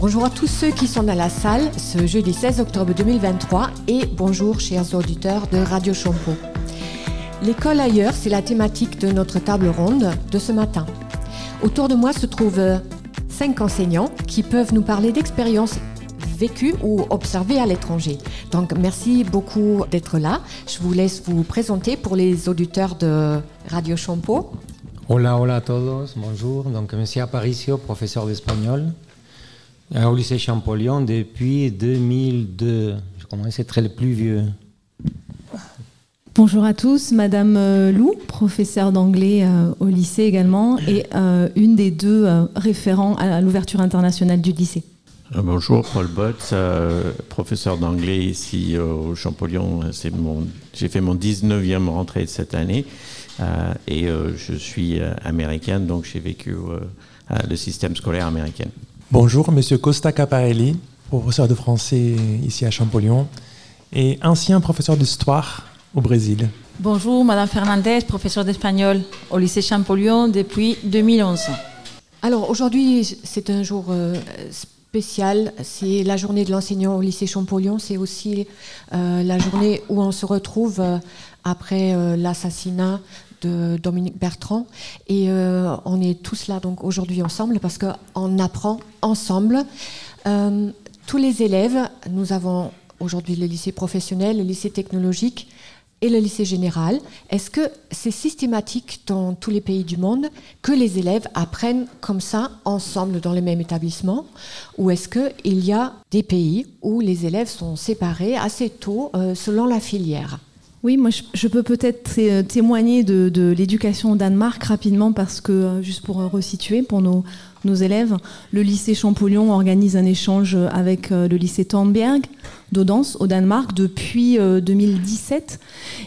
Bonjour à tous ceux qui sont à la salle ce jeudi 16 octobre 2023 et bonjour chers auditeurs de Radio Champeau. L'école ailleurs, c'est la thématique de notre table ronde de ce matin. Autour de moi se trouvent cinq enseignants qui peuvent nous parler d'expériences vécues ou observées à l'étranger. Donc merci beaucoup d'être là. Je vous laisse vous présenter pour les auditeurs de Radio Champeau. Hola, hola a todos, bonjour. Donc, Monsieur Aparicio, professeur d'espagnol au lycée Champollion depuis 2002. Je commence à être le plus vieux. Bonjour à tous, Madame euh, Lou, professeure d'anglais euh, au lycée également, et euh, une des deux référents à l'ouverture internationale du lycée. Bonjour, Paul Bott, professeur d'anglais ici au Champollion. J'ai fait mon 19e rentrée de cette année et je suis américaine, donc j'ai vécu le système scolaire américain. Bonjour, Monsieur Costa Caparelli, professeur de français ici à Champollion et ancien professeur d'histoire au Brésil. Bonjour, Madame Fernandez, professeur d'espagnol au lycée Champollion depuis 2011. Alors aujourd'hui, c'est un jour euh, spécial. C'est la journée de l'enseignant au lycée Champollion. C'est aussi euh, la journée où on se retrouve euh, après l'assassinat de Dominique Bertrand. Et euh, on est tous là donc aujourd'hui ensemble parce qu'on apprend ensemble. Euh, tous les élèves, nous avons aujourd'hui le lycée professionnel, le lycée technologique et le lycée général. Est-ce que c'est systématique dans tous les pays du monde que les élèves apprennent comme ça ensemble dans le même établissement? Ou est-ce qu'il y a des pays où les élèves sont séparés assez tôt euh, selon la filière? Oui, moi je, peux peut-être témoigner de, l'éducation au Danemark rapidement parce que, euh, juste pour euh, resituer pour nos, nos élèves, le lycée Champollion organise un échange avec euh, le lycée Thornberg d'Odense au Danemark depuis 2017.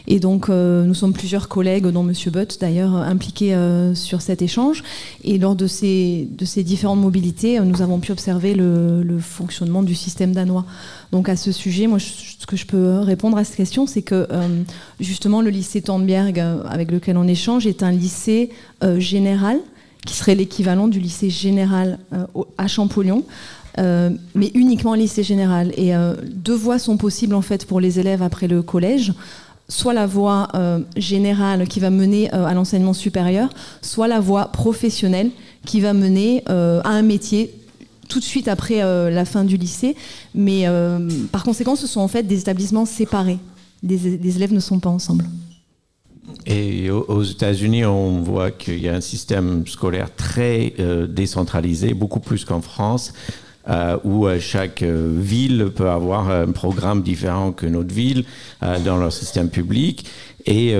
Et donc nous sommes plusieurs collègues, dont M. Butt d'ailleurs, impliqués sur cet échange. Et lors de ces, différentes mobilités, nous avons pu observer le, fonctionnement du système danois. Donc à ce sujet, moi, ce que je peux répondre à cette question, c'est que euh, justement le lycée Tandberg, euh, avec lequel on échange, est un lycée euh, général qui serait l'équivalent du lycée général à Champollion. Mais uniquement lycée général. Et deux voies sont possibles en fait pour les élèves après le collège soit la voie générale qui va mener à l'enseignement supérieur, soit la voie professionnelle qui va mener à un métier tout de suite après euh, la fin du lycée. Mais euh, par conséquent, ce sont en fait des établissements séparés. Les, élèves ne sont pas ensemble. Et aux États-Unis, on voit qu'il y a un système scolaire très euh, décentralisé, beaucoup plus qu'en France, où chaque ville peut avoir un programme différent que notre ville dans leur système public. Et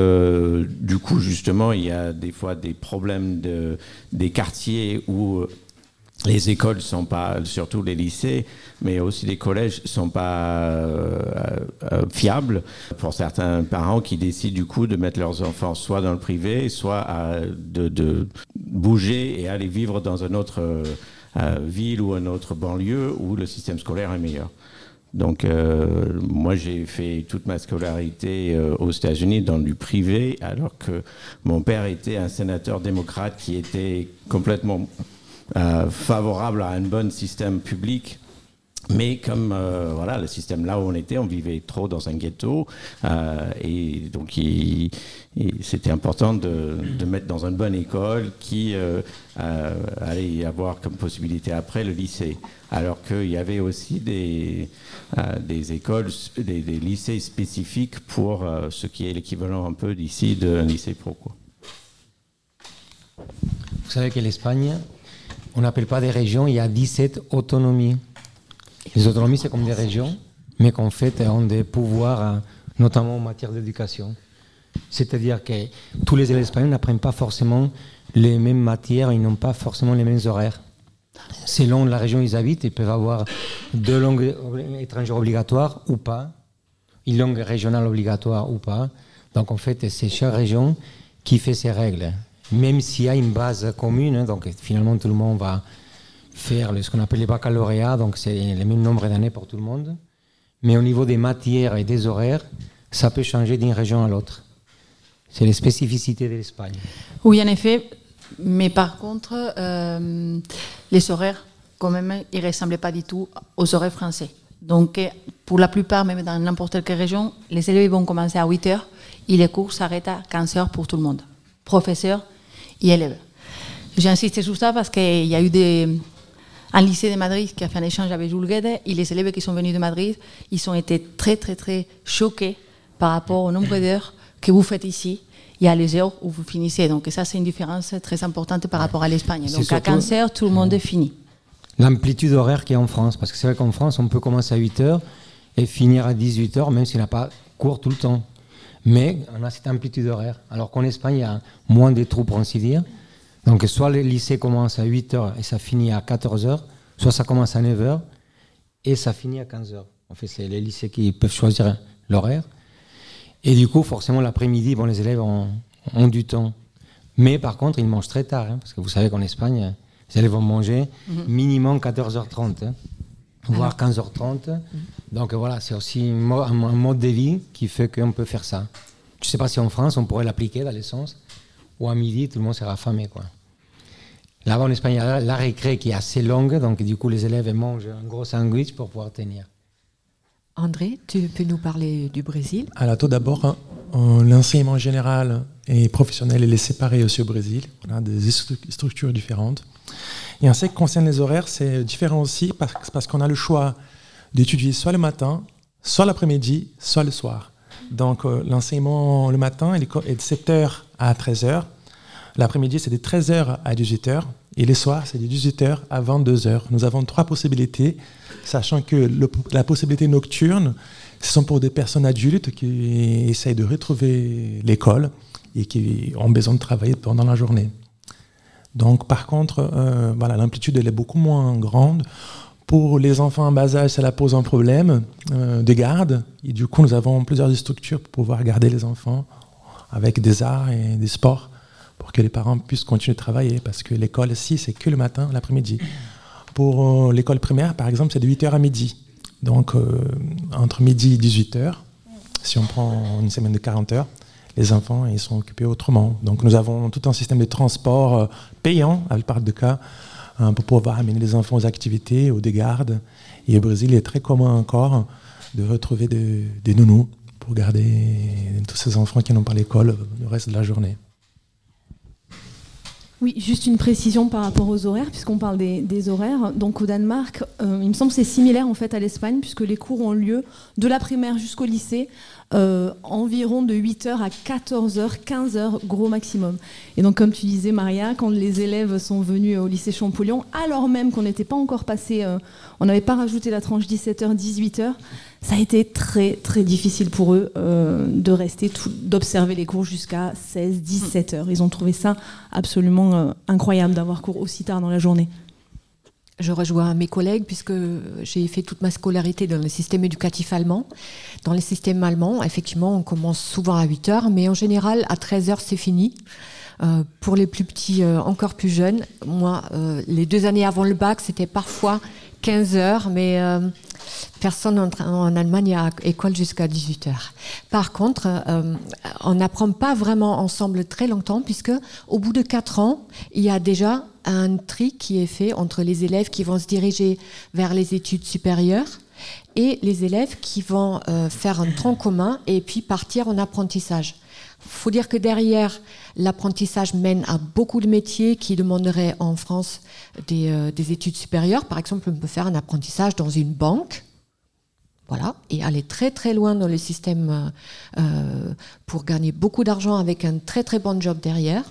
du coup, justement, il y a des fois des problèmes de, des quartiers où les écoles sont pas, surtout les lycées, mais aussi les collèges sont pas euh, euh, fiables pour certains parents qui décident du coup de mettre leurs enfants soit dans le privé, soit de, bouger et aller vivre dans une autre euh, ville ou une autre banlieue où le système scolaire est meilleur. Donc, moi, j'ai fait toute ma scolarité aux États-Unis dans du privé, alors que mon père était un sénateur démocrate qui était complètement euh, favorable à un bon système public. Mais comme euh, voilà, le système là où on était, on vivait trop dans un ghetto, euh, et donc c'était important de, de, mettre dans une bonne école qui allait avoir comme possibilité après le lycée. Alors qu'il y avait aussi des, des écoles, des, lycées spécifiques pour ce qui est l'équivalent un peu d'ici d'un lycée pro. Quoi. Vous savez que l'Espagne, on n'appelle pas des régions, il y a 17 autonomies. Les autonomies, c'est comme des régions, mais qu'en fait, ont des pouvoirs, euh, notamment en matière d'éducation. C'est-à-dire que tous les élèves espagnols n'apprennent pas forcément les mêmes matières, ils n'ont pas forcément les mêmes horaires. Selon la région où ils habitent, ils peuvent avoir deux langues étrangères obligatoires ou pas, une langue régionale obligatoire ou pas. Donc en fait, c'est chaque région qui fait ses règles même s'il y a une base commune, hein, donc finalement tout le monde va faire ce qu'on appelle les baccalauréats, donc c'est le même nombre d'années pour tout le monde. Mais au niveau des matières et des horaires, ça peut changer d'une région à l'autre. C'est les spécificités de l'Espagne. Oui, en effet. Mais par contre, euh, les horaires quand même, il ne ressemblait pas du tout aux horaires français. Donc, euh, pour la plupart, même dans n'importe quelle région, les élèves vont commencer à 8 heures et les cours s'arrêtent à 15 heures pour tout le monde, professeurs et élèves. J'ai insisté sur ça parce qu'il y a eu des, un lycée de Madrid qui a fait un échange avec Jules Guede et les élèves qui sont venus de Madrid, ils ont été très, très, très choqués par rapport au nombre d'heures que vous faites ici et à les heures où vous finissez. Donc, ça, c'est une différence très importante par rapport à l'Espagne. Donc, à 15 heures, tout le monde est fini. L'amplitude horaire qu'il y a en France, parce que c'est vrai qu'en France, on peut commencer à 8 heures et finir à 18 heures, même s'il n'a pas cours tout le temps. Mais on a cette amplitude horaire. Alors qu'en Espagne, il y a moins de trous, pour ainsi dire. Donc, soit le lycée commence à 8 heures et ça finit à 14 heures, soit ça commence à 9 heures et ça finit à 15 heures. En fait, c'est les lycées qui peuvent choisir l'horaire. Et du coup, forcément, l'après-midi, bon, les élèves ont, du temps. Mais par contre, ils mangent très tard, hein, parce que vous savez qu'en Espagne, les élèves vont manger mhm. minimum 14h30, hein, voire 15h30. Mhm. Donc voilà, c'est aussi un, mode de vie qui fait qu'on peut faire ça. Je ne sais pas si en France, on pourrait l'appliquer dans l'essence, ou à midi, tout le monde sera affamé. Quoi. Là-bas, en Espagne, il y a la récré qui est assez longue, donc du coup, les élèves mangent un gros sandwich pour pouvoir tenir. André, tu peux nous parler du Brésil? Alors tout d'abord, hein, l'enseignement général et professionnel est séparé aussi au Brésil. On a des structures différentes. Et en ce qui concerne les horaires, c'est différent aussi parce, qu'on a le choix d'étudier soit le matin, soit l'après-midi, soit le soir. Donc euh, l'enseignement le matin est de 7h à 13h. L'après-midi, c'est de 13h à 18h. Et les soirs, c'est de 18h à 22h. Nous avons trois possibilités, sachant que la possibilité nocturne, ce sont pour des personnes adultes qui essayent de retrouver l'école et qui ont besoin de travailler pendant la journée. Donc, par contre, euh, voilà, l'amplitude elle est beaucoup moins grande. Pour les enfants en bas âge, cela pose un problème euh, de garde. Et du coup, nous avons plusieurs structures pour pouvoir garder les enfants avec des arts et des sports pour que les parents puissent continuer de travailler. Parce que l'école, ici, c'est que le matin, l'après-midi. Pour euh, l'école primaire, par exemple, c'est de 8h à midi. Donc, entre midi et 18h, si on prend une semaine de 40 heures, les enfants ils sont occupés autrement. Donc nous avons tout un système de transport euh, payant, avec part de cas, pour pouvoir amener les enfants aux activités, aux dégardes. Et au Brésil, il est très commun encore de retrouver des nounous pour garder tous ces enfants qui n'ont pas l'école le reste de la journée. Oui, juste une précision par rapport aux horaires, puisqu'on parle des, horaires. Donc au Danemark, euh, il me semble que c'est similaire en fait à l'Espagne, puisque les cours ont lieu de la primaire jusqu'au lycée, euh, environ de 8h à 14h, 15h gros maximum. Et donc comme tu disais Maria, quand les élèves sont venus au lycée Champollion, alors même qu'on n'était pas encore passé, euh, on n'avait pas rajouté la tranche 17h, 18h, ça a été très très difficile pour eux euh, de rester, d'observer les cours jusqu'à 16, 17 heures. Ils ont trouvé ça absolument incroyable d'avoir cours aussi tard dans la journée je rejoins mes collègues puisque j'ai fait toute ma scolarité dans le système éducatif allemand. Dans le système allemand, effectivement, on commence souvent à 8 heures, mais en général, à 13 heures, c'est fini. Euh, pour les plus petits, euh, encore plus jeunes, moi, euh, les deux années avant le bac, c'était parfois 15 heures, mais personne en, en, Allemagne a école jusqu'à 18 heures. Par contre, on n'apprend pas vraiment ensemble très longtemps, puisque au bout de 4 ans, il y a déjà un tri qui est fait entre les élèves qui vont se diriger vers les études supérieures et les élèves qui vont euh, faire un tronc commun et puis partir en apprentissage. Faut dire que derrière, l'apprentissage mène à beaucoup de métiers qui demanderaient en France des, euh, des, études supérieures. Par exemple, on peut faire un apprentissage dans une banque, voilà, et aller très très loin dans le système euh, pour gagner beaucoup d'argent avec un très très bon job derrière.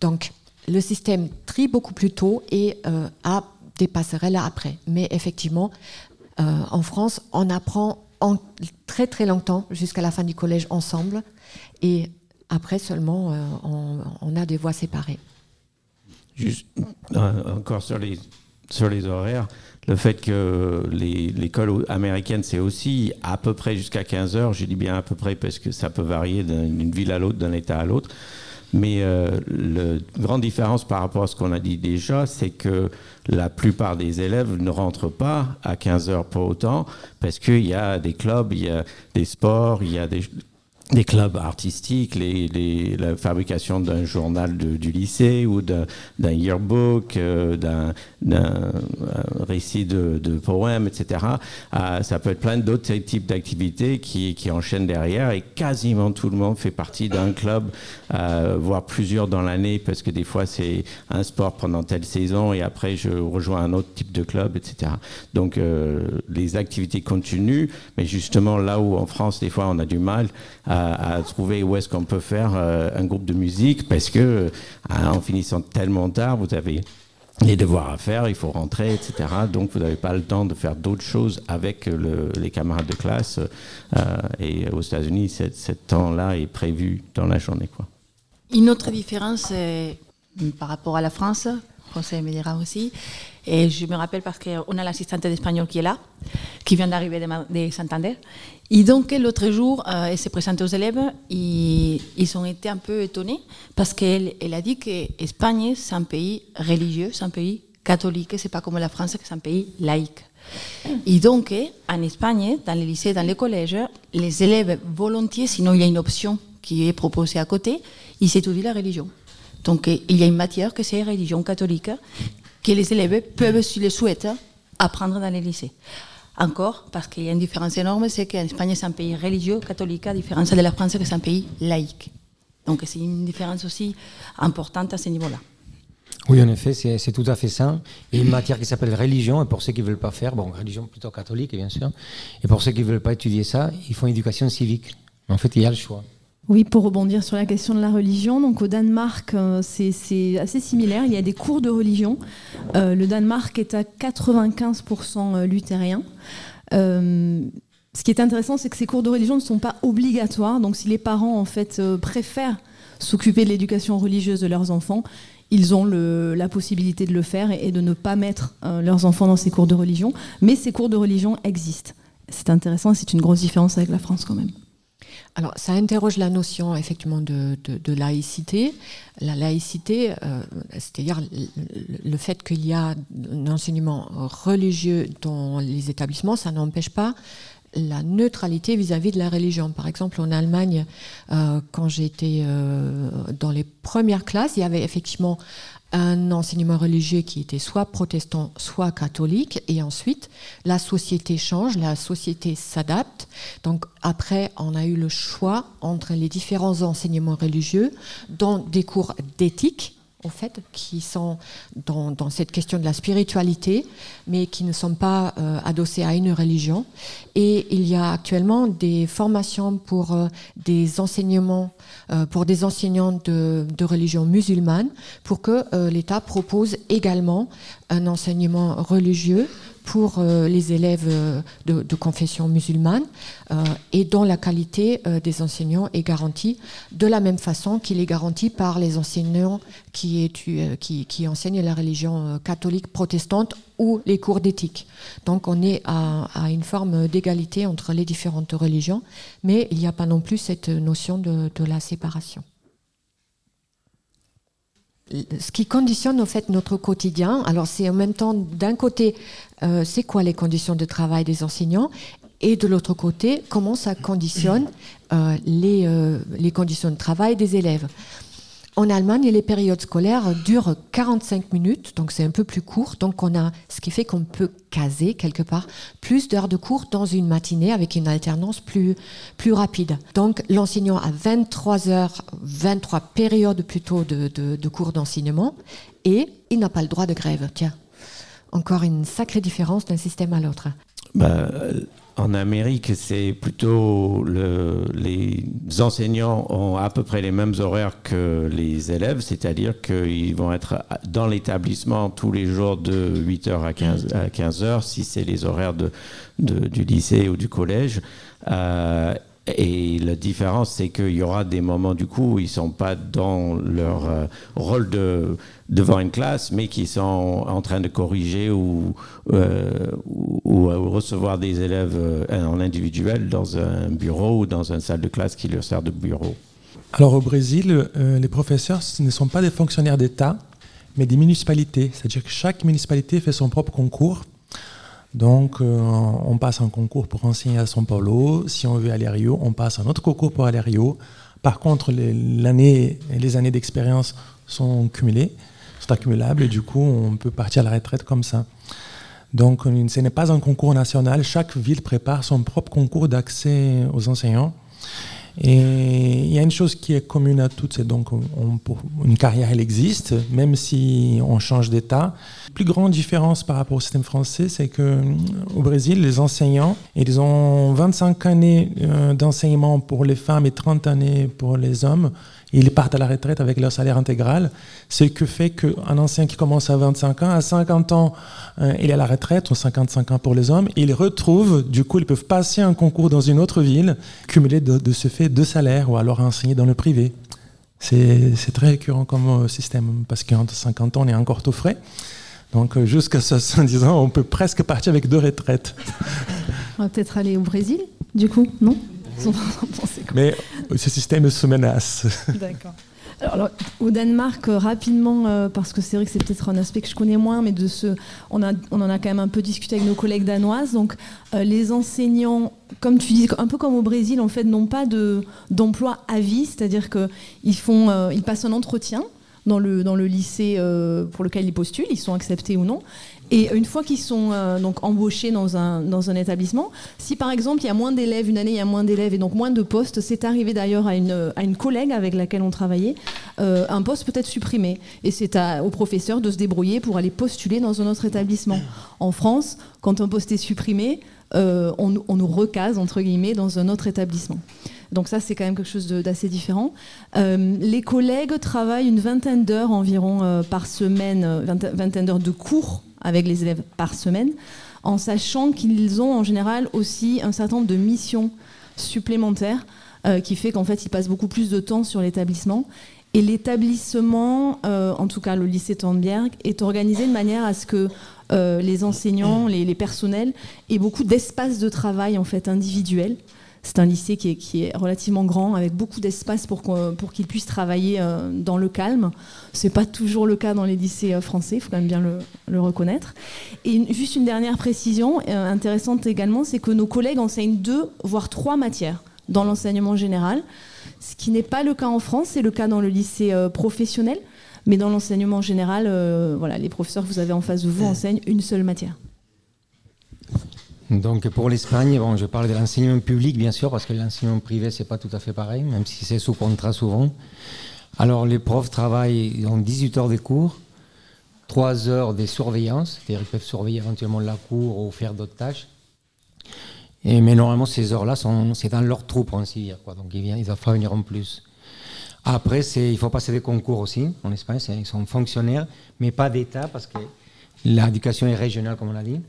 Donc, le système trie beaucoup plus tôt et euh, a des passerelles après. Mais effectivement, euh, en France, on apprend en très très longtemps jusqu'à la fin du collège ensemble et après seulement euh, on, a des voies séparées. Juste encore sur les, sur les horaires, le fait que l'école américaine, c'est aussi à peu près jusqu'à 15 heures, je dis bien à peu près parce que ça peut varier d'une ville à l'autre, d'un État à l'autre, mais euh, la grande différence par rapport à ce qu'on a dit déjà, c'est que la plupart des élèves ne rentrent pas à 15 heures pour autant, parce qu'il y a des clubs, il y a des sports, il y a des, des clubs artistiques, les, la fabrication d'un journal du lycée ou d'un yearbook, euh, d'un récit de, de, poèmes, etc. Euh, ça peut être plein d'autres types d'activités qui, qui, enchaînent derrière et quasiment tout le monde fait partie d'un club, euh, voire plusieurs dans l'année parce que des fois c'est un sport pendant telle saison et après je rejoins un autre type de club, etc. Donc les activités continuent, mais justement là où en France des fois on a du mal trouver où est-ce qu'on peut faire euh, un groupe de musique parce que euh, en finissant tellement tard, vous avez les devoirs à faire, il faut rentrer, etc. Donc vous n'avez pas le temps de faire d'autres choses avec les camarades de classe. Euh, et aux États-Unis, ce temps-là est prévu dans la journée. Quoi. Une autre différence par rapport à la France, Conseil me dira aussi, et je me rappelle parce qu'on a l'assistante d'espagnol qui est là, qui vient d'arriver de, de Santander. Et donc, l'autre jour, elle s'est présentée aux élèves, et ils ont été un peu étonnés parce qu'elle elle a dit que l'Espagne, c'est un pays religieux, c'est un pays catholique, c'est pas comme la France, c'est un pays laïque. Et donc, en Espagne, dans les lycées, dans les collèges, les élèves volontiers, sinon il y a une option qui est proposée à côté, ils s'étudient la religion. Donc, il y a une matière que c'est religion catholique que les élèves peuvent, s'ils le souhaitent, apprendre dans les lycées. Encore, parce qu'il y a une différence énorme, c'est qu'en Espagne, c'est un pays religieux, catholique, à différence de la France, que c'est un pays laïque. Donc c'est une différence aussi importante à ce niveau-là. Oui, en effet, c'est tout à fait ça. Et une matière qui s'appelle religion, et pour ceux qui ne veulent pas faire, bon, religion plutôt catholique, bien sûr, et pour ceux qui ne veulent pas étudier ça, ils font éducation civique. En fait, il y a le choix. Oui, pour rebondir sur la question de la religion, donc au Danemark, euh, c'est assez similaire. Il y a des cours de religion. Euh, le Danemark est à 95% euh, luthérien. ce qui est intéressant, c'est que ces cours de religion ne sont pas obligatoires. Donc, si les parents en fait préfèrent s'occuper de l'éducation religieuse de leurs enfants, ils ont la possibilité de le faire et, de ne pas mettre leurs enfants dans ces cours de religion. Mais ces cours de religion existent. C'est intéressant, c'est une grosse différence avec la France quand même. Alors, ça interroge la notion effectivement de, laïcité. La laïcité, euh, c'est-à-dire le, fait qu'il y a un enseignement religieux dans les établissements, ça n'empêche pas la neutralité vis-à-vis de la religion. Par exemple, en Allemagne, euh, quand j'étais euh, dans les premières classes, il y avait effectivement un enseignement religieux qui était soit protestant, soit catholique, et ensuite la société change, la société s'adapte. Donc après, on a eu le choix entre les différents enseignements religieux dans des cours d'éthique qui sont dans, cette question de la spiritualité, mais qui ne sont pas euh, adossés à une religion. Et il y a actuellement des formations pour euh, des enseignements, euh, pour des enseignants de, de religion musulmane, pour que l'État propose également un enseignement religieux pour euh, les élèves euh, de, confession musulmane euh, et dont la qualité des enseignants est garantie de la même façon qu'il est garanti par les enseignants qui, qui, qui enseignent la religion catholique protestante ou les cours d'éthique. Donc on est à, une forme d'égalité entre les différentes religions, mais il n'y a pas non plus cette notion de, de la séparation ce qui conditionne au fait notre quotidien, alors c'est en même temps d'un côté, euh, c'est quoi les conditions de travail des enseignants et de l'autre côté, comment ça conditionne euh, euh, les conditions de travail des élèves. En Allemagne, les périodes scolaires durent 45 minutes, donc c'est un peu plus court. Donc on a, ce qui fait qu'on peut caser quelque part plus d'heures de cours dans une matinée avec une alternance plus, plus rapide. Donc l'enseignant a 23 heures, 23 périodes plutôt de, de cours d'enseignement et il n'a pas le droit de grève. Tiens, encore une sacrée différence d'un système à l'autre. Bah, en Amérique, c'est plutôt le, les enseignants ont à peu près les mêmes horaires que les élèves, c'est-à-dire qu'ils vont être dans l'établissement tous les jours de 8h à 15, à 15h, si c'est les horaires de, du lycée ou du collège. Euh, et la différence, c'est qu'il y aura des moments du coup où ils ne sont pas dans leur euh, rôle de, devant une classe, mais qui sont en train de corriger ou, euh, recevoir des élèves euh, en individuel dans un bureau ou dans une salle de classe qui leur sert de bureau. Alors au Brésil, les professeurs ne sont pas des fonctionnaires d'État, mais des municipalités. C'est-à-dire que chaque municipalité fait son propre concours Donc, euh, on passe un concours pour enseigner à São Paulo. Si on veut aller à Rio, on passe un autre concours pour aller à Rio. Par contre, et les années d'expérience sont cumulées, sont accumulables, et du coup, on peut partir à la retraite comme ça. Donc, ce n'est pas un concours national. Chaque ville prépare son propre concours d'accès aux enseignants. Et il y a une chose qui est commune à toutes, c'est donc une carrière, elle existe, même si on change d'état. La plus grande différence par rapport au système français, c'est que au Brésil, les enseignants, ils ont 25 années euh, d'enseignement pour les femmes et 30 années pour les hommes ils partent à la retraite avec leur salaire intégral, ce qui fait qu'un ancien qui commence à 25 ans, à 50 ans, euh, il est à la retraite, ou 55 ans pour les hommes, ils retrouvent, du coup, ils peuvent passer un concours dans une autre ville, cumuler de, ce fait deux salaires, ou alors enseigner dans le privé. C'est très récurrent comme euh, système, parce qu'entre 50 ans, on est encore tout frais. Donc euh, jusqu'à 70 ans, on peut presque partir avec deux retraites. On va peut-être aller au Brésil, du coup, non? Mais ce système se menace. D'accord. Alors, au Danemark, euh, rapidement, euh, parce que c'est vrai que c'est peut-être un aspect que je connais moins, mais de ce, on, a, on en a quand même un peu discuté avec nos collègues danoises. Donc, euh, les enseignants, comme tu dis, un peu comme au Brésil, en fait, n'ont pas de, d'emploi à vie, c'est-à-dire qu'ils font, ils passent un entretien dans le, dans le lycée pour lequel ils postulent, ils sont acceptés ou non. Et une fois qu'ils sont euh, donc embauchés dans un, dans un établissement, si par exemple il y a moins d'élèves, une année il y a moins d'élèves et donc moins de postes, c'est arrivé d'ailleurs à une, à une collègue avec laquelle on travaillait, euh, un poste peut être supprimé. Et c'est au professeur de se débrouiller pour aller postuler dans un autre établissement. En France, quand un poste est supprimé, euh, on, on, nous recase, entre guillemets, dans un autre établissement. Donc ça, c'est quand même quelque chose d'assez différent. les collègues travaillent une vingtaine d'heures environ par semaine, vingtaine d'heures de cours avec les élèves par semaine, en sachant qu'ils ont en général aussi un certain nombre de missions supplémentaires euh, qui fait qu'en fait ils passent beaucoup plus de temps sur l'établissement. Et l'établissement, euh, en tout cas le lycée Tandberg, est organisé de manière à ce que euh, les enseignants, les, les, personnels aient beaucoup d'espace de travail en fait individuel c'est un lycée qui est, relativement grand, avec beaucoup d'espace pour, pour qu'ils puissent travailler euh, dans le calme. Ce n'est pas toujours le cas dans les lycées euh, français, il faut quand même bien le, reconnaître. Et juste une dernière précision euh, intéressante également, c'est que nos collègues enseignent deux, voire trois matières dans l'enseignement général, ce qui n'est pas le cas en France, c'est le cas dans le lycée professionnel. Mais dans l'enseignement général, voilà, les professeurs que vous avez en face de vous enseignent une seule matière. Donc pour l'Espagne, bon, je parle de l'enseignement public bien sûr, parce que l'enseignement privé c'est pas tout à fait pareil, même si c'est sous contrat souvent. Alors les profs travaillent, ont 18 heures de cours, 3 heures de surveillance, c'est-à-dire qu'ils peuvent surveiller éventuellement la cour ou faire d'autres tâches. Et, mais normalement ces heures-là, c'est dans leur troupe, on s'y dire. Quoi. Donc ils, ils doivent pas venir en plus. Après, il faut passer des concours aussi en Espagne, ils sont fonctionnaires, mais pas d'État, parce que l'éducation est régionale, comme on l'a dit.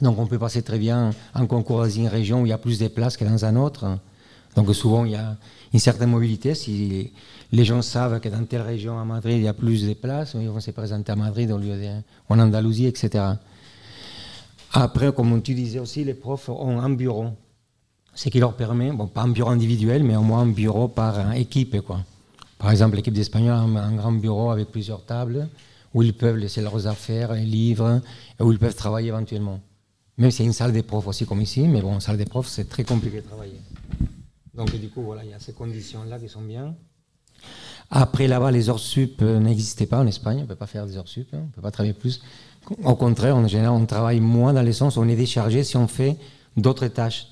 Donc on peut passer très bien en concours dans une région où il y a plus de places que dans un autre. Donc souvent il y a une certaine mobilité. Si les gens savent que dans telle région à Madrid il y a plus de places, ils vont se présenter à Madrid au lieu en Andalousie, etc. Après, comme tu disais aussi, les profs ont un bureau. Ce qui leur permet, bon, pas un bureau individuel, mais au moins un bureau par équipe. Par exemple, l'équipe d'Espagnol a un grand bureau avec plusieurs tables où ils peuvent laisser leurs affaires, les livres, et où ils peuvent travailler éventuellement. Même s'il y a une salle des profs aussi comme ici, mais bon, salle des profs, c'est très compliqué de travailler. Donc du coup, voilà, il y a ces conditions-là qui sont bien. Après, là-bas, les heures sup euh, n'existaient pas en Espagne, on ne peut pas faire des heures sup, hein. on ne peut pas travailler plus. Au contraire, en général, on travaille moins dans le sens où on est déchargé si on fait d'autres tâches.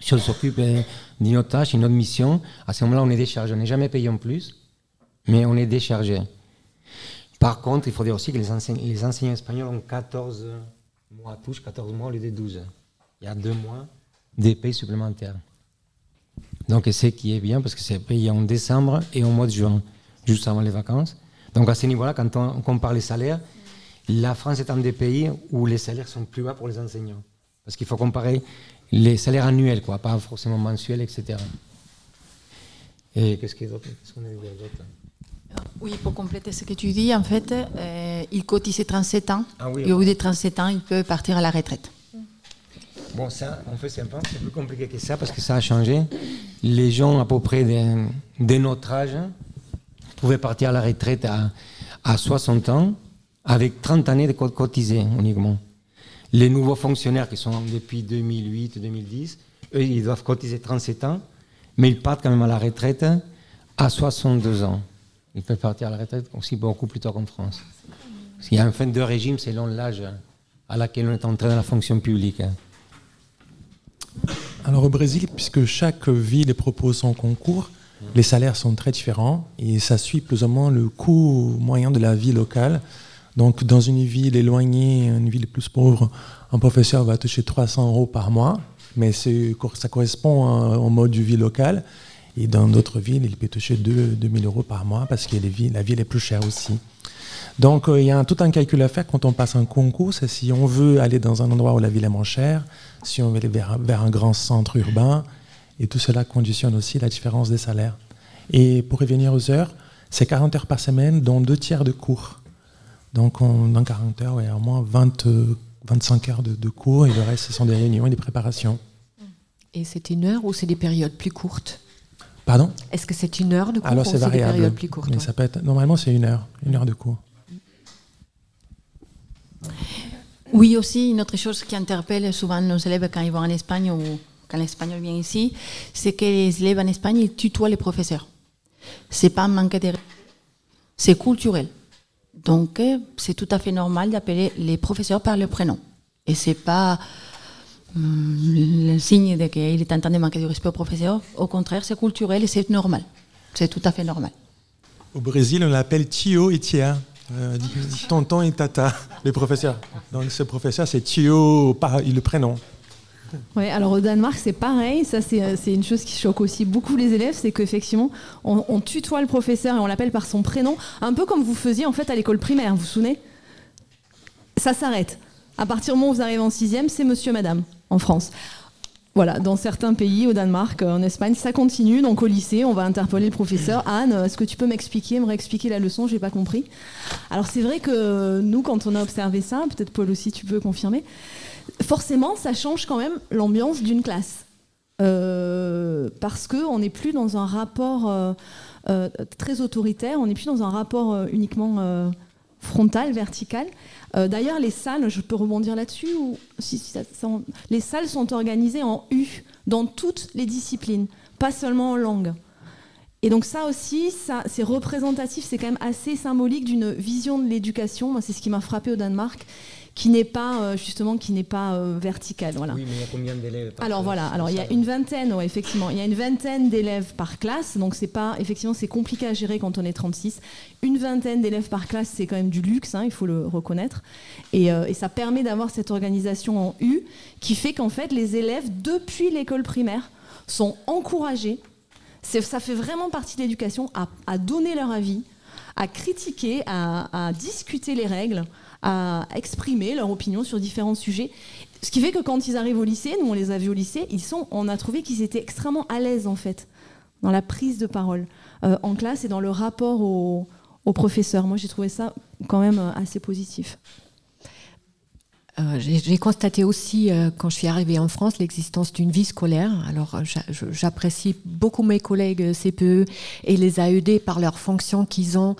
Si on s'occupe euh, d'une autre tâche, une autre mission, à ce moment-là, on est déchargé. On n'est jamais payé en plus, mais on est déchargé. Par contre, il faut dire aussi que les, les enseignants espagnols ont 14 mois touche 14 mois au lieu de 12. Il y a deux mois des pays supplémentaires. Donc c'est qui est bien parce que c'est payé en décembre et au mois de juin, juste avant les vacances. Donc à ce niveau-là, quand on compare les salaires, la France est un des pays où les salaires sont plus bas pour les enseignants. Parce qu'il faut comparer les salaires annuels, quoi, pas forcément mensuels, etc. Et qu'est-ce qu'on a dit d'autre? Oui, pour compléter ce que tu dis, en fait, euh, il cotise 37 ans. Ah et au bout de 37 ans, il peut partir à la retraite. Bon, ça, en fait, c'est plus compliqué que ça parce que ça a changé. Les gens à peu près de, notre âge pouvaient partir à la retraite à, à 60 ans avec 30 années de cotiser uniquement. Les nouveaux fonctionnaires qui sont depuis 2008-2010, eux, ils doivent cotiser 37 ans, mais ils partent quand même à la retraite à 62 ans. Ils peuvent partir à la retraite aussi beaucoup plus tôt qu'en France. Il y a un fin de régime selon l'âge à laquelle on est entré dans la fonction publique. Hein. Alors au Brésil, puisque chaque ville propose son concours, les salaires sont très différents et ça suit plus ou moins le coût moyen de la vie locale. Donc dans une ville éloignée, une ville plus pauvre, un professeur va toucher 300 euros par mois, mais ça correspond au mode de vie local. Et dans d'autres villes, il peut toucher 2 2000 euros par mois parce que la ville est plus chère aussi. Donc euh, il y a tout un calcul à faire quand on passe un concours, c'est si on veut aller dans un endroit où la ville est moins chère, si on veut aller vers, un grand centre urbain, et tout cela conditionne aussi la différence des salaires. Et pour revenir aux heures, c'est 40 heures par semaine, dont deux tiers de cours. Donc dans 40 heures, il y a au moins 20, 25 heures de, cours, et le reste, ce sont des réunions et des préparations. Et c'est une heure ou c'est des périodes plus courtes? Pardon Est-ce que c'est une heure de cours Alors c'est variable. Des périodes plus courtes Mais ça peut être, normalement, c'est une heure, une heure de cours. Oui, aussi, une autre chose qui interpelle souvent nos élèves quand ils vont en Espagne ou quand l'espagnol vient ici, c'est que les élèves en Espagne, ils tutoient les professeurs. C'est pas un manque de c'est culturel. Donc, euh, c'est tout à fait normal d'appeler les professeurs par leur prénom. Et c'est pas le signe de qu'il est en train de manquer de respect au professeur. Au contraire, c'est culturel et c'est normal. C'est tout à fait normal. Au Brésil, on l'appelle tio et tia. Euh, tonton et tata, les professeurs. Donc ce professeur, c'est Thio, le prénom. Oui, alors au Danemark, c'est pareil. Ça, c'est une chose qui choque aussi beaucoup les élèves, c'est qu'effectivement, on, tutoie le professeur et on l'appelle par son prénom, un peu comme vous faisiez en fait à l'école primaire, vous vous souvenez? Ça s'arrête. À partir du moment où vous arrivez en sixième, c'est monsieur, madame, en France. Voilà, dans certains pays, au Danemark, euh, en Espagne, ça continue. Donc au lycée, on va interpeller le professeur. Anne, est-ce que tu peux m'expliquer, me réexpliquer la leçon? J'ai pas compris. Alors c'est vrai que nous, quand on a observé ça, peut-être Paul aussi, tu peux confirmer. Forcément, ça change quand même l'ambiance d'une classe, euh, parce que on n'est plus dans un rapport euh, très autoritaire. On n'est plus dans un rapport uniquement frontal, vertical. Euh, d'ailleurs, les salles, je peux rebondir là-dessus, ou les salles sont organisées en U dans toutes les disciplines, pas seulement en langue. Et donc ça aussi, c'est représentatif, c'est quand même assez symbolique d'une vision de l'éducation. Moi, c'est ce qui m'a frappé au Danemark qui n'est pas euh, justement qui n'est pas euh, vertical. Voilà. Oui, mais il y a combien d'élèves Alors voilà, alors il y a une vingtaine, effectivement, il y a une vingtaine d'élèves par classe, donc c'est pas effectivement c'est compliqué à gérer quand on est 36. Une vingtaine d'élèves par classe, c'est quand même du luxe, hein, il faut le reconnaître, et, euh, et ça permet d'avoir cette organisation en U qui fait qu'en fait les élèves depuis l'école primaire sont encouragés. Ça fait vraiment partie de l'éducation à, à donner leur avis, à critiquer, à, à discuter les règles à exprimer leur opinion sur différents sujets. Ce qui fait que quand ils arrivent au lycée, nous on les a vus au lycée, ils sont, on a trouvé qu'ils étaient extrêmement à l'aise en fait dans la prise de parole euh, en classe et dans le rapport aux au professeurs. Moi j'ai trouvé ça quand même euh, assez positif. Euh, j'ai constaté aussi, euh, quand je suis arrivée en France, l'existence d'une vie scolaire. Alors, euh, j'apprécie beaucoup mes collègues CPE et les AED par leur fonction qu'ils ont,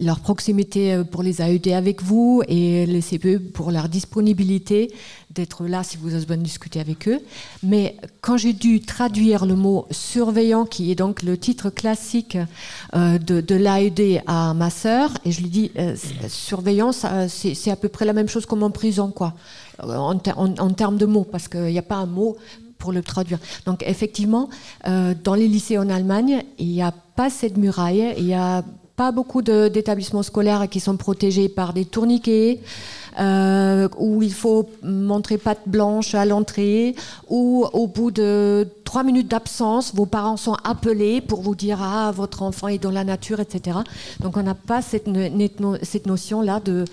leur proximité pour les AED avec vous et les CPE pour leur disponibilité d'être là si vous avez besoin de discuter avec eux. Mais quand j'ai dû traduire le mot surveillant, qui est donc le titre classique euh, de, de l'AED à ma sœur, et je lui dis euh, surveillant, c'est à peu près la même chose qu'en prison, euh, en, en, termes de mots, parce qu'il n'y a pas un mot pour le traduire. Donc effectivement, dans les lycées en Allemagne, il n'y a pas cette muraille, il n'y a pas beaucoup d'établissements scolaires qui sont protégés par des tourniquets euh, où il faut montrer patte blanche à l'entrée, ou au bout de trois minutes d'absence, vos parents sont appelés pour vous dire ah votre enfant est dans la nature, etc. Donc on n'a pas cette, cette notion-là de,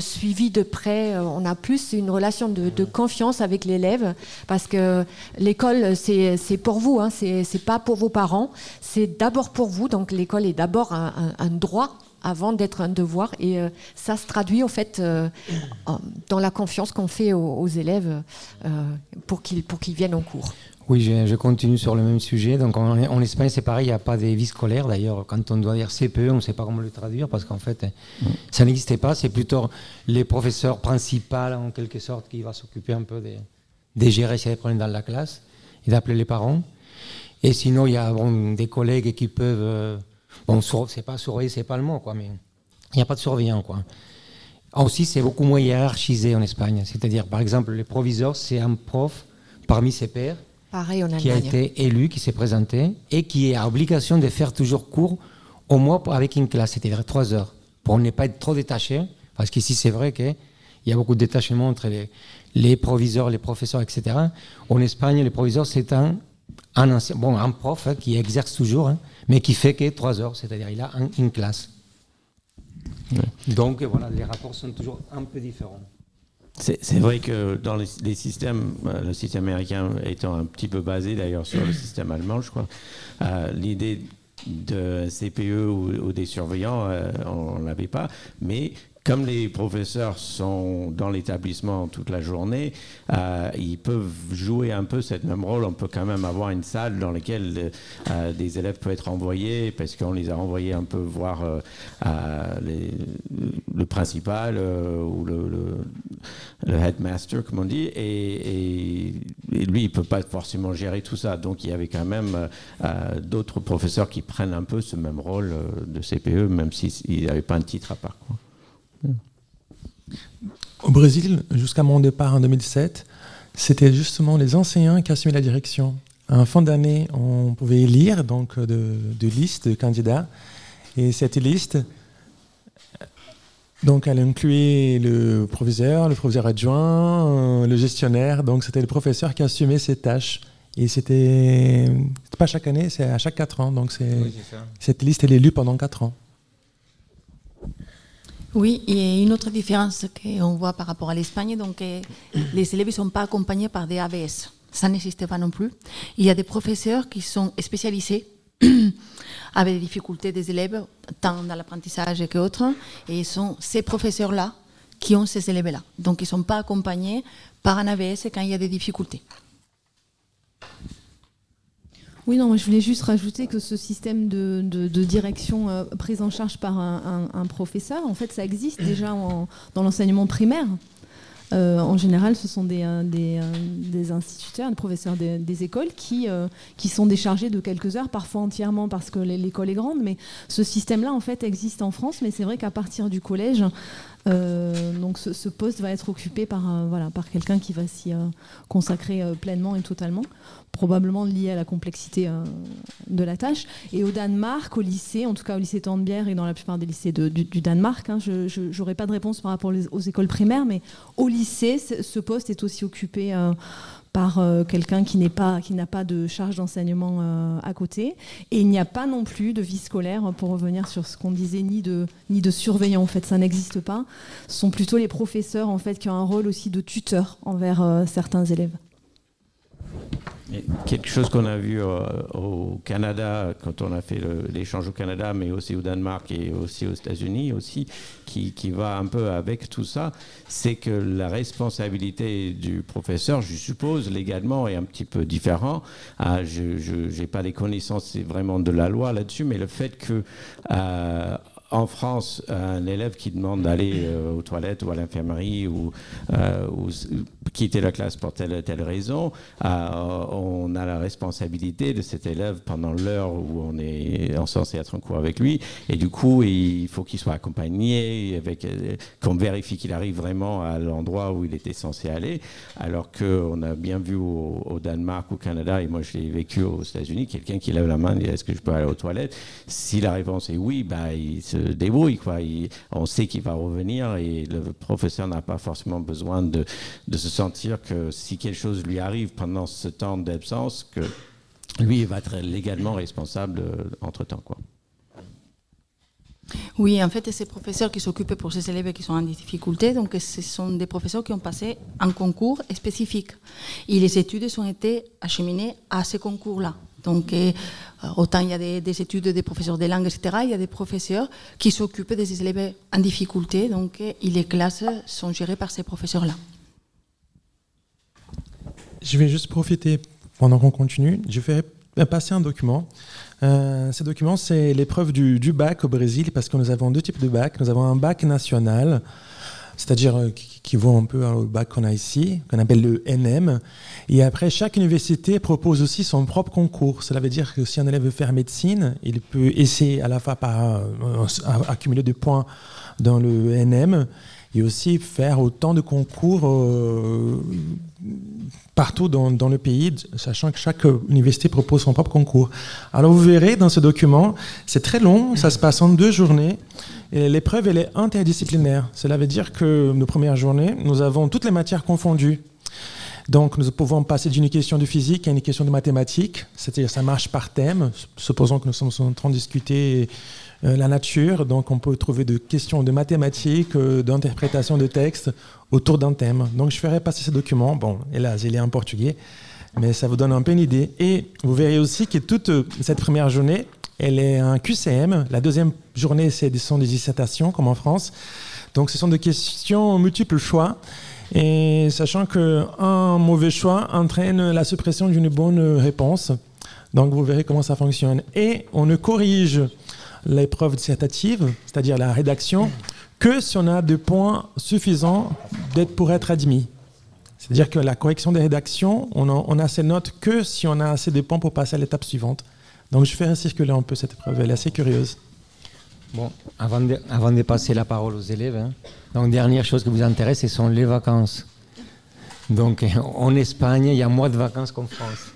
suivi de près. Euh, on a plus une relation de, confiance avec l'élève parce que l'école c'est pour vous, hein, c'est pas pour vos parents, c'est d'abord pour vous. Donc l'école est d'abord un droit avant d'être un devoir. Et euh, ça se traduit en fait euh, dans la confiance qu'on fait aux, élèves euh, pour qu'ils pour viennent en cours. Oui, je, continue sur le même sujet. Donc en, Espagne, c'est pareil, il n'y a pas de vie scolaire. D'ailleurs, quand on doit dire CPE, on ne sait pas comment le traduire parce qu'en fait, ça n'existait pas. C'est plutôt les professeurs principaux, en quelque sorte, qui vont s'occuper un peu de, gérer des problèmes dans la classe et d'appeler les parents. Et sinon, il y a des collègues qui peuvent. Bon, c'est pas surveiller, c'est pas le mot, quoi, mais il n'y a pas de surveillant, quoi. Aussi, c'est beaucoup moins hiérarchisé en Espagne. C'est-à-dire, par exemple, le proviseur, c'est un prof parmi ses pairs Pareil qui a été élu, qui s'est présenté et qui a obligation de faire toujours cours au mois avec une classe, c'est-à-dire trois heures, pour ne pas être trop détaché. Parce qu'ici, c'est vrai qu'il y a beaucoup de détachement entre les, les proviseurs, les professeurs, etc. En Espagne, le proviseur, c'est un, un, bon, un prof hein, qui exerce toujours, hein, mais qui fait que trois heures, c'est-à-dire il a une classe. Donc voilà, les rapports sont toujours un peu différents. C'est vrai que dans les, systèmes, euh, le système américain étant un petit peu basé d'ailleurs sur le système allemand, je crois, euh, l'idée de CPE ou, des surveillants, euh, on ne l'avait pas, mais comme les professeurs sont dans l'établissement toute la journée, euh, ils peuvent jouer un peu ce même rôle. On peut quand même avoir une salle dans laquelle euh, des élèves peuvent être envoyés parce qu'on les a envoyés un peu voir euh, le principal ou le, headmaster, comme on dit, et, lui, il peut pas forcément gérer tout ça. Donc, il y avait quand même d'autres professeurs qui prennent un peu ce même rôle de CPE, même s'ils n'avaient pas un titre à part. Au Brésil, jusqu'à mon départ en 2007, c'était justement les enseignants qui assumaient la direction. À un fin d'année, on pouvait lire donc de, listes de candidats. Et cette liste, donc, elle incluait le proviseur, le proviseur adjoint, le gestionnaire. Donc, c'était le professeur qui assumait ces tâches. Et c'était pas chaque année, c'est à chaque quatre ans. Donc, cette liste, elle est lue pendant quatre ans. Oui, a une autre différence qu'on voit par rapport à l'Espagne. Donc, euh, les élèves ne sont pas accompagnés par des ABS. Ça n'existe pas non plus. Il y a des professeurs qui sont spécialisés avec des difficultés des élèves, tant dans l'apprentissage qu'autres. Et ce sont ces professeurs-là qui ont ces élèves-là. Donc, ils ne sont pas accompagnés par un ABS quand il y a des difficultés. Oui, non, moi je voulais juste rajouter que ce système de, direction euh, prise en charge par un, professeur, en fait, ça existe déjà dans l'enseignement primaire. Euh, en général, ce sont des, euh, des, instituteurs, des professeurs des, écoles qui, qui sont déchargés de quelques heures, parfois entièrement parce que l'école est grande. Mais ce système-là, en fait, existe en France. Mais c'est vrai qu'à partir du collège, euh, donc ce, poste va être occupé par, voilà, par quelqu'un qui va s'y consacrer pleinement et totalement, probablement lié à la complexité de la tâche. Et au Danemark, au lycée, en tout cas au lycée Tandbière et dans la plupart des lycées du, Danemark, hein, je n'aurai pas de réponse par rapport aux écoles primaires, mais au lycée, ce poste est aussi occupé par euh, quelqu'un qui n'est pas n'a pas de charge d'enseignement euh, à côté. Et il n'y a pas non plus de vie scolaire pour revenir sur ce qu'on disait ni de ni de surveillant en fait. Ça n'existe pas. Ce sont plutôt les professeurs en fait qui ont un rôle aussi de tuteur envers euh, certains élèves quelque chose qu'on a vu euh, au Canada, quand on a fait l'échange au Canada, mais aussi au Danemark et aussi aux États-Unis, aussi, qui, qui, va un peu avec tout ça, c'est que la responsabilité du professeur, je suppose, légalement, est un petit peu différent. Ah, je n'ai pas les connaissances vraiment de la loi là-dessus, mais le fait que euh, en France, un élève qui demande d'aller euh, aux toilettes ou à l'infirmerie ou, euh, quitter la classe pour telle telle raison, euh, on a la responsabilité de cet élève pendant l'heure où on est censé être en cours avec lui. Et du coup, il faut qu'il soit accompagné, qu'on vérifie qu'il arrive vraiment à l'endroit où il était censé aller. Alors qu'on a bien vu au, Danemark, ou au Canada, et moi je l'ai vécu aux États-Unis, quelqu'un qui lève la main et dit est-ce que je peux aller aux toilettes? Si la réponse est oui, bah, il se débrouille. Quoi. on sait qu'il va revenir et le professeur n'a pas forcément besoin de, de, se sentir que si quelque chose lui arrive pendant ce temps d'absence, que lui va être légalement responsable euh, entre-temps. Quoi. Oui, en fait, ces professeurs qui s'occupent pour ces élèves qui sont en difficulté, donc ce sont des professeurs qui ont passé un concours spécifique. Et les études ont été acheminées à ces concours-là. Donc, euh, autant il y a des, études des professeurs de langue, etc., il y a des professeurs qui s'occupent des élèves en difficulté, donc, et les classes sont gérées par ces professeurs-là. Je vais juste profiter pendant qu'on continue, je vais passer un document. Euh, ce document, c'est l'épreuve du, du, bac au Brésil, parce que nous avons deux types de bac. Nous avons un bac national, c'est-à-dire euh, qui, vaut un peu au bac qu'on a ici, qu'on appelle le NM. Et après, chaque université propose aussi son propre concours. Cela veut dire que si un élève veut faire médecine, il peut essayer à la fois par euh, accumuler des points dans le NM et aussi faire autant de concours euh, partout dans, le pays, sachant que chaque université propose son propre concours. Alors vous verrez dans ce document, c'est très long, ça se passe en deux journées. L'épreuve, est interdisciplinaire. Cela veut dire que nos premières journées, nous avons toutes les matières confondues. Donc, nous pouvons passer d'une question de physique à une question de mathématiques, c'est-à-dire ça marche par thème. Supposons que nous sommes en train de discuter euh, la nature, donc on peut trouver des questions de mathématiques, euh, d'interprétation de textes autour d'un thème. Donc, je ferai passer ce document. Bon, hélas, il est en portugais, mais ça vous donne un peu une idée. Et vous verrez aussi que toute cette première journée, elle est un QCM. La deuxième journée, ce sont des dissertations, comme en France. Donc, ce sont des questions multiples choix. Et sachant qu'un mauvais choix entraîne la suppression d'une bonne réponse. Donc, vous verrez comment ça fonctionne. Et on ne corrige l'épreuve dissertative, c'est-à-dire la rédaction, que si on a des points suffisants pour être admis. C'est-à-dire que la correction des rédactions, on a, on a ces notes que si on a assez de points pour passer à l'étape suivante. Donc je fais circuler un peu cette épreuve, elle est assez curieuse. Bon, avant de, passer la parole aux élèves, hein, donc dernière chose qui vous intéresse, ce sont les vacances. Donc en Espagne, il y a moins de vacances qu'en France.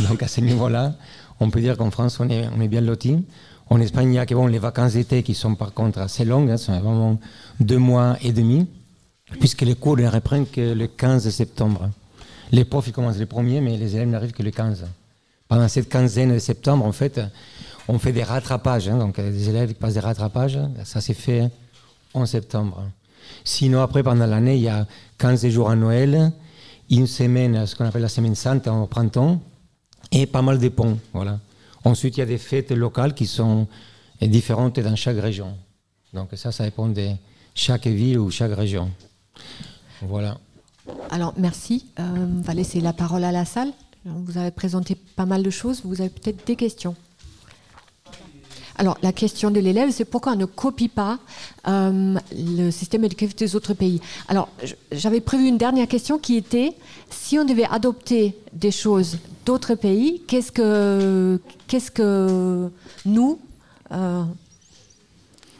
Donc à ce niveau-là, on peut dire qu'en France, on est, bien loti. En Espagne, il y a que les vacances d'été qui sont par contre assez longues, hein, sont vraiment deux mois et demi, puisque les cours ne reprennent que le 15 septembre. Les profs, ils commencent le premier, mais les élèves n'arrivent que le 15 pendant cette quinzaine de septembre, en fait, on fait des rattrapages. Hein, donc, des élèves qui passent des rattrapages. Ça s'est fait en septembre. Sinon, après, pendant l'année, il y a 15 jours à Noël, une semaine, ce qu'on appelle la semaine sainte en printemps, et pas mal de ponts. Voilà. Ensuite, il y a des fêtes locales qui sont différentes dans chaque région. Donc, ça, ça dépend de chaque ville ou chaque région. Voilà. Alors, merci. Euh, on va laisser la parole à la salle. Vous avez présenté pas mal de choses, vous avez peut-être des questions. Alors, la question de l'élève, c'est pourquoi on ne copie pas euh, le système éducatif des autres pays? Alors, j'avais prévu une dernière question qui était si on devait adopter des choses d'autres pays, qu'est-ce que, que nous, euh,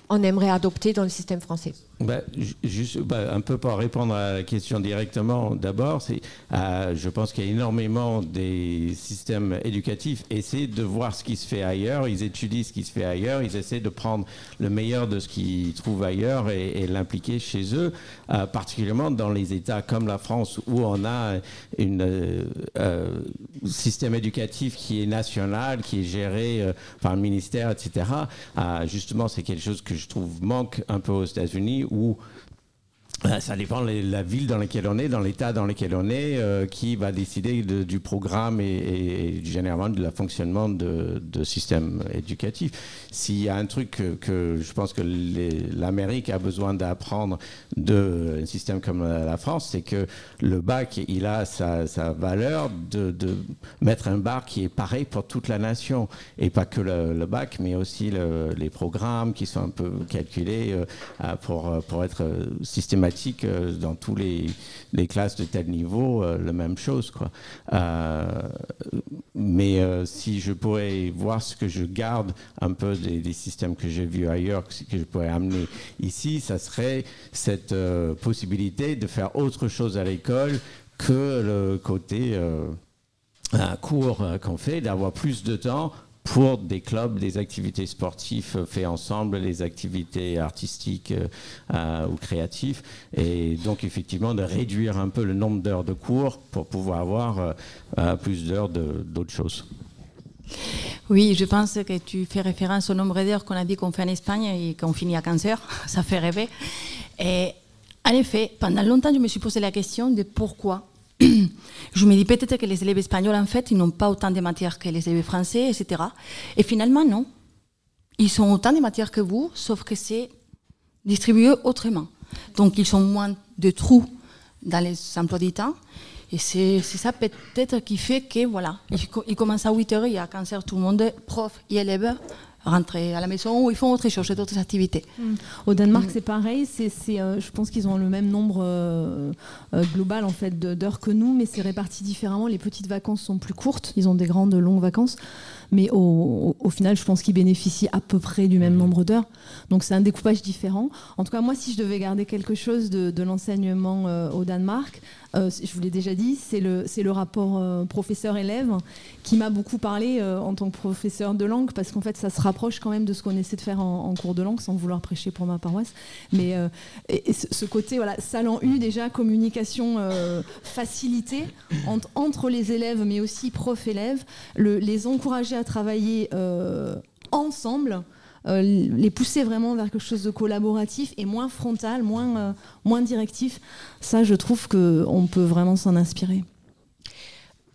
on aimerait adopter dans le système français? Bah, juste bah, un peu pour répondre à la question directement, d'abord, c'est, euh, je pense qu'il y a énormément des systèmes éducatifs essaient de voir ce qui se fait ailleurs, ils étudient ce qui se fait ailleurs, ils essaient de prendre le meilleur de ce qu'ils trouvent ailleurs et, l'impliquer chez eux, euh, particulièrement dans les États comme la France où on a un euh, système éducatif qui est national, qui est géré par le ministère, etc. justement, c'est quelque chose que je trouve manque un peu aux États-Unis où euh, ça dépend de la ville dans laquelle on est, dans l'état dans lequel on est, euh, qui va décider du programme et, généralement de la fonctionnement de, de système éducatif. S'il y a un truc que, je pense que l'Amérique a besoin d'apprendre d'un système comme la France, c'est que le bac, il a sa, valeur de, mettre un bac qui est pareil pour toute la nation. Et pas que le, bac, mais aussi les programmes qui sont un peu calculés euh, pour, pour être systématique euh, dans tous les, les, classes de tel niveau, euh, la même chose. Quoi. Euh, mais si je pourrais voir ce que je garde un peu des, systèmes que j'ai vus ailleurs, que je pourrais amener ici, ça serait cette possibilité de faire autre chose à l'école que le côté un cours qu'on fait, d'avoir plus de temps pour des clubs, des activités sportives faites ensemble, les activités artistiques euh, euh, ou créatives. Et donc, effectivement, de réduire un peu le nombre d'heures de cours pour pouvoir avoir euh, plus d'heures d'autres choses. Oui, je pense que tu fais référence au nombre d'heures qu'on a dit qu'on fait en Espagne et qu'on finit à 15 heures. Ça fait rêver. Et en effet, pendant longtemps, je me suis posé la question de pourquoi je me dis peut-être que les élèves espagnols, en fait, ils n'ont pas autant de matières que les élèves français, etc. Et finalement, non. Ils ont autant de matières que vous, sauf que c'est distribué autrement. Donc, ils ont moins de trous dans les emplois du temps. Et c'est ça peut-être qui fait que, voilà, il, commence à 8 heures, il y a cancer, tout le monde, prof et élèves, rentrer à la maison ou ils font autre chose, d'autres activités. Hmm. Au Danemark, mm. c'est pareil. C'est, euh, je pense qu'ils ont le même nombre euh, euh, global en fait d'heures que nous, mais c'est réparti différemment. Les petites vacances sont plus courtes. Ils ont des grandes longues vacances, mais au, final, je pense qu'ils bénéficient à peu près du même mm. nombre d'heures. Donc c'est un découpage différent. En tout cas, moi, si je devais garder quelque chose de, de l'enseignement au Danemark, euh, je vous l'ai déjà dit, c'est le, le rapport euh, professeur-élève qui m'a beaucoup parlé euh, en tant que professeur de langue, parce qu'en fait, ça se rapproche quand même de ce qu'on essaie de faire en, cours de langue, sans vouloir prêcher pour ma paroisse. Mais ce, côté, voilà, salon U, déjà, communication facilitée entre, entre, les élèves, mais aussi prof-élève, les encourager à travailler ensemble. Euh, les pousser vraiment vers quelque chose de collaboratif et moins frontal, moins, euh, moins directif, ça je trouve qu'on peut vraiment s'en inspirer.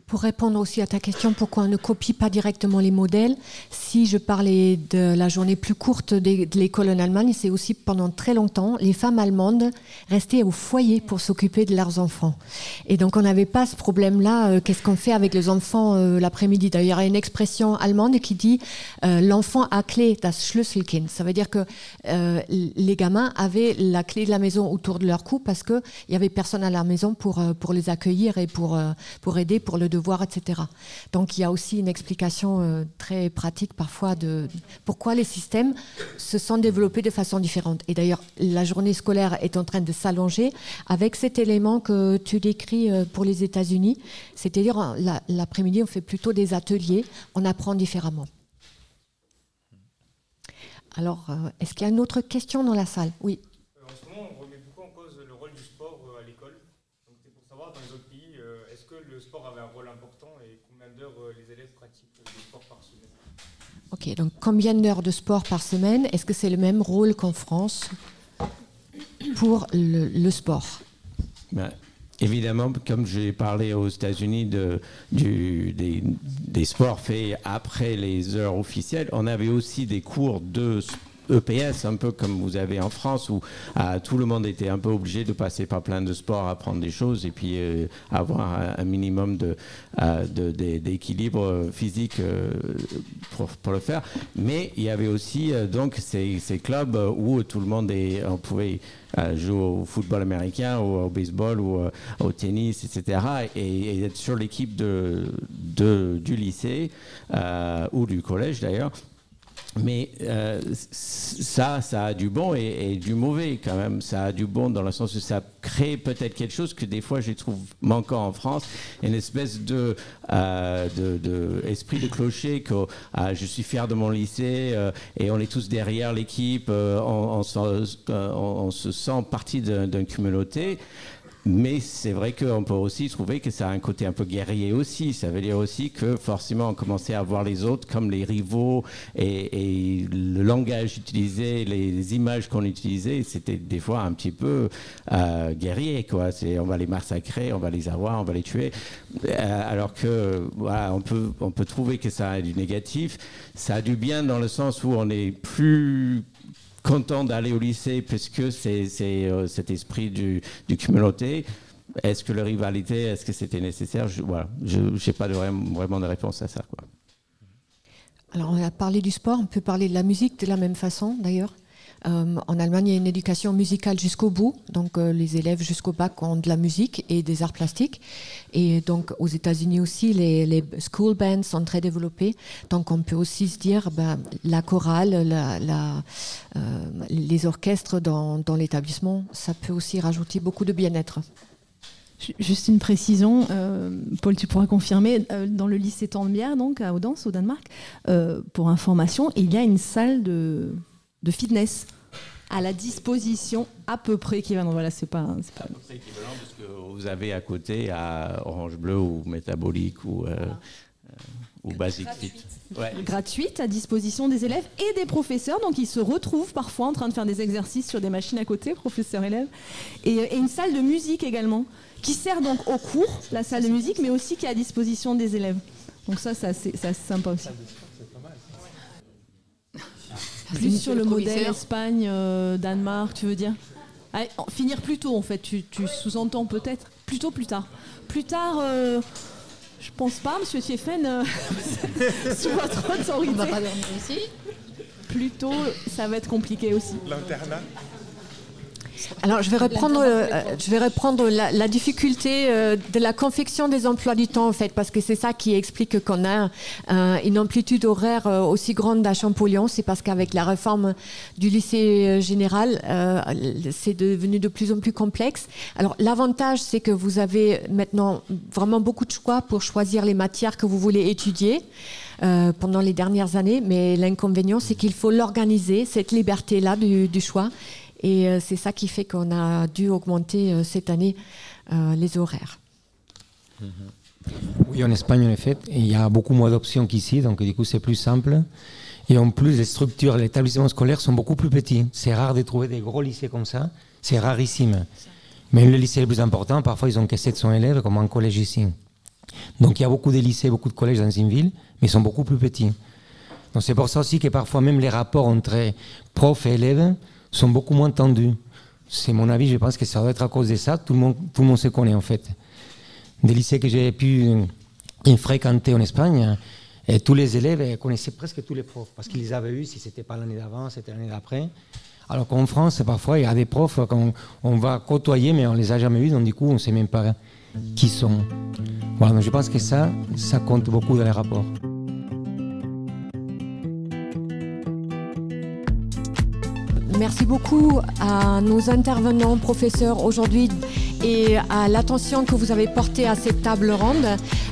Pour répondre aussi à ta question, pourquoi on ne copie pas directement les modèles Si je parlais de la journée plus courte de, l'école en Allemagne, c'est aussi pendant très longtemps, les femmes allemandes restaient au foyer pour s'occuper de leurs enfants. Et donc on n'avait pas ce problème-là, euh, qu'est-ce qu'on fait avec les enfants euh, l'après-midi? D'ailleurs, il y a une expression allemande qui dit euh, l'enfant a clé das Schlüsselkind. Ça veut dire que les gamins avaient la clé de la maison autour de leur cou parce qu'il n'y avait personne à la maison pour, pour les accueillir et pour, pour aider pour le devoir, etc. Donc il y a aussi une explication euh, très pratique parfois de pourquoi les systèmes se sont développés de façon différente. Et d'ailleurs, la journée scolaire est en train de s'allonger avec cet élément que tu décris euh, pour les États-Unis, c'est-à-dire l'après-midi, on fait plutôt des ateliers, on apprend différemment. Alors, euh, est-ce qu'il y a une autre question dans la salle? Oui. Ok, donc combien d'heures de sport par semaine? Est-ce que c'est le même rôle qu'en France pour le, sport? Ben, Évidemment, comme j'ai parlé aux États-Unis de, des, des, sports faits après les heures officielles, on avait aussi des cours de sport EPS, un peu comme vous avez en France, où ah, tout le monde était un peu obligé de passer par plein de sports, apprendre des choses et puis euh, avoir un, minimum euh, d'équilibre physique euh, pour, le faire. Mais il y avait aussi donc ces, clubs où tout le monde pouvait jouer au football américain ou au baseball ou au tennis, etc. Et, être sur l'équipe de, du lycée ou du collège d'ailleurs mais euh, ça, ça a du bon et, du mauvais quand même. Ça a du bon dans le sens où ça crée peut-être quelque chose que des fois je trouve manquant en France, une espèce de, euh, de, esprit de clocher que ah, je suis fier de mon lycée euh, et on est tous derrière l'équipe, on, on, se sent partie d'une communauté. Mais c'est vrai qu'on peut aussi trouver que ça a un côté un peu guerrier aussi. Ça veut dire aussi que forcément on commençait à voir les autres comme les rivaux et, le langage utilisé, les, images qu'on utilisait, c'était des fois un petit peu euh, guerrier. Quoi. On va les massacrer, on va les avoir, on va les tuer. Euh, alors que voilà, on, peut, on peut trouver que ça a du négatif. Ça a du bien dans le sens où on est plus content d'aller au lycée puisque c'est euh, cet esprit du, du communauté. Est-ce que la rivalité, est-ce que c'était nécessaire? Je voilà, n'ai pas de, vraiment de réponse à ça. Quoi. Alors on a parlé du sport, on peut parler de la musique de la même façon d'ailleurs. Euh, en Allemagne, il y a une éducation musicale jusqu'au bout. Donc, euh, les élèves jusqu'au bac ont de la musique et des arts plastiques. Et donc, aux États-Unis aussi, les, school bands sont très développés. Donc, on peut aussi se dire, ben, la chorale, euh, les orchestres dans, l'établissement, ça peut aussi rajouter beaucoup de bien-être. Juste une précision, Paul, tu pourras confirmer, dans le lycée Tandbière, donc à Odense, au Danemark, pour information, il y a une salle de fitness à la disposition à peu près équivalent. Voilà, c'est pas, c'est pas... À peu près équivalent parce que vous avez à côté à Orange Bleu ou Métabolique ou, euh, euh, ou Basic Fit. Gratuite à disposition des élèves et des professeurs. Donc ils se retrouvent parfois en train de faire des exercices sur des machines à côté, professeurs-élèves. Et, et, une salle de musique également, qui sert donc au cours, la salle de musique, mais aussi qui est à disposition des élèves. Donc ça, c'est assez, sympa aussi. Plus sur le modèle Espagne, euh, Danemark, tu veux dire Finir plus tôt, en fait, tu, sous-entends peut-être Plutôt plus tard. Plus tard, euh, je pense pas, Monsieur Thieffen, euh, sous votre autorité. On va pas dormir ici. Plutôt, ça va être compliqué aussi. L'internat Alors, je vais reprendre, euh, je vais reprendre la, la difficulté euh, de la confection des emplois du temps, en fait, parce que c'est ça qui explique qu'on a euh, une amplitude horaire aussi grande à Champollion. C'est parce qu'avec la réforme du lycée général, c'est devenu de plus en plus complexe. Alors, l'avantage, c'est que vous avez maintenant vraiment beaucoup de choix pour choisir les matières que vous voulez étudier. euh, pendant les dernières années, mais l'inconvénient, c'est qu'il faut l'organiser, cette liberté-là du, du choix. Et euh, c'est ça qui fait qu'on a dû augmenter euh, cette année euh, les horaires. Oui, en Espagne, en effet, il y a beaucoup moins d'options qu'ici, donc du coup, c'est plus simple. Et en plus, les structures, les établissements scolaires sont beaucoup plus petits. C'est rare de trouver des gros lycées comme ça. C'est rarissime. Même les lycées les plus importants, parfois, ils ont que 700 élèves, comme un collège ici. Donc, il y a beaucoup de lycées, beaucoup de collèges dans une ville, mais ils sont beaucoup plus petits. Donc, c'est pour ça aussi que parfois, même les rapports entre profs et élèves sont beaucoup moins tendus. C'est mon avis, je pense que ça doit être à cause de ça. Tout le monde, tout le monde se connaît, en fait des lycées que j'ai pu euh, fréquenter en Espagne, et tous les élèves connaissaient presque tous les profs, parce qu'ils les avaient eus, si ce n'était pas l'année d'avant, c'était l'année d'après. Alors qu'en France, parfois, il y a des profs qu'on on va côtoyer, mais on ne les a jamais eus, donc du coup, on ne sait même pas qui sont. Voilà, donc je pense que ça, ça compte beaucoup dans les rapports. Merci beaucoup à nos intervenants, professeurs aujourd'hui et à l'attention que vous avez portée à cette table ronde.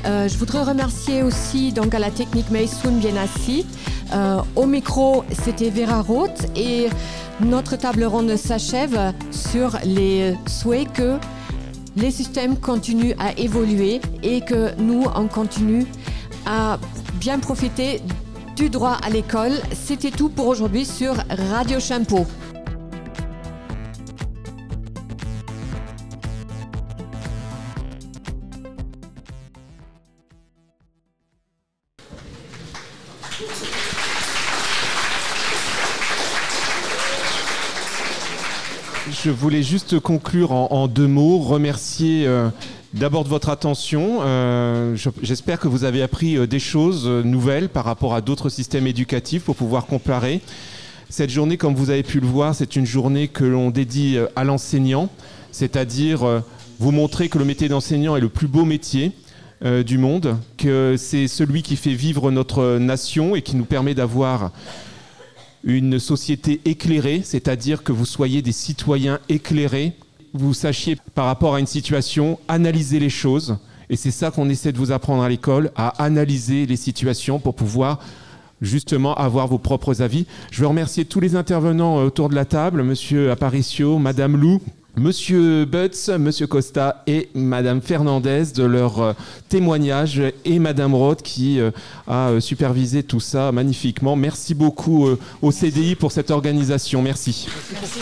Euh, je voudrais remercier aussi donc à la technique Meisoun bien assis. Euh, au micro, c'était Vera Roth et notre table ronde s'achève sur les souhaits que les systèmes continuent à évoluer et que nous, on continue à bien profiter du droit à l'école. C'était tout pour aujourd'hui sur Radio Champeau. Je voulais juste conclure en, en deux mots, remercier euh, d'abord de votre attention. Euh, je- J'espère que vous avez appris euh, des choses euh, nouvelles par rapport à d'autres systèmes éducatifs pour pouvoir comparer. Cette journée, comme vous avez pu le voir, c'est une journée que l'on dédie à l'enseignant, c'est-à-dire vous montrer que le métier d'enseignant est le plus beau métier du monde, que c'est celui qui fait vivre notre nation et qui nous permet d'avoir une société éclairée, c'est-à-dire que vous soyez des citoyens éclairés, vous sachiez par rapport à une situation analyser les choses. Et c'est ça qu'on essaie de vous apprendre à l'école, à analyser les situations pour pouvoir justement avoir vos propres avis. Je veux remercier tous les intervenants euh, autour de la table, Monsieur Aparicio, Madame Lou, Monsieur Butz, Monsieur Costa et Madame Fernandez de leur euh, témoignage et Madame Roth qui euh, a supervisé tout ça magnifiquement. Merci beaucoup au CDI pour cette organisation. Merci. Merci.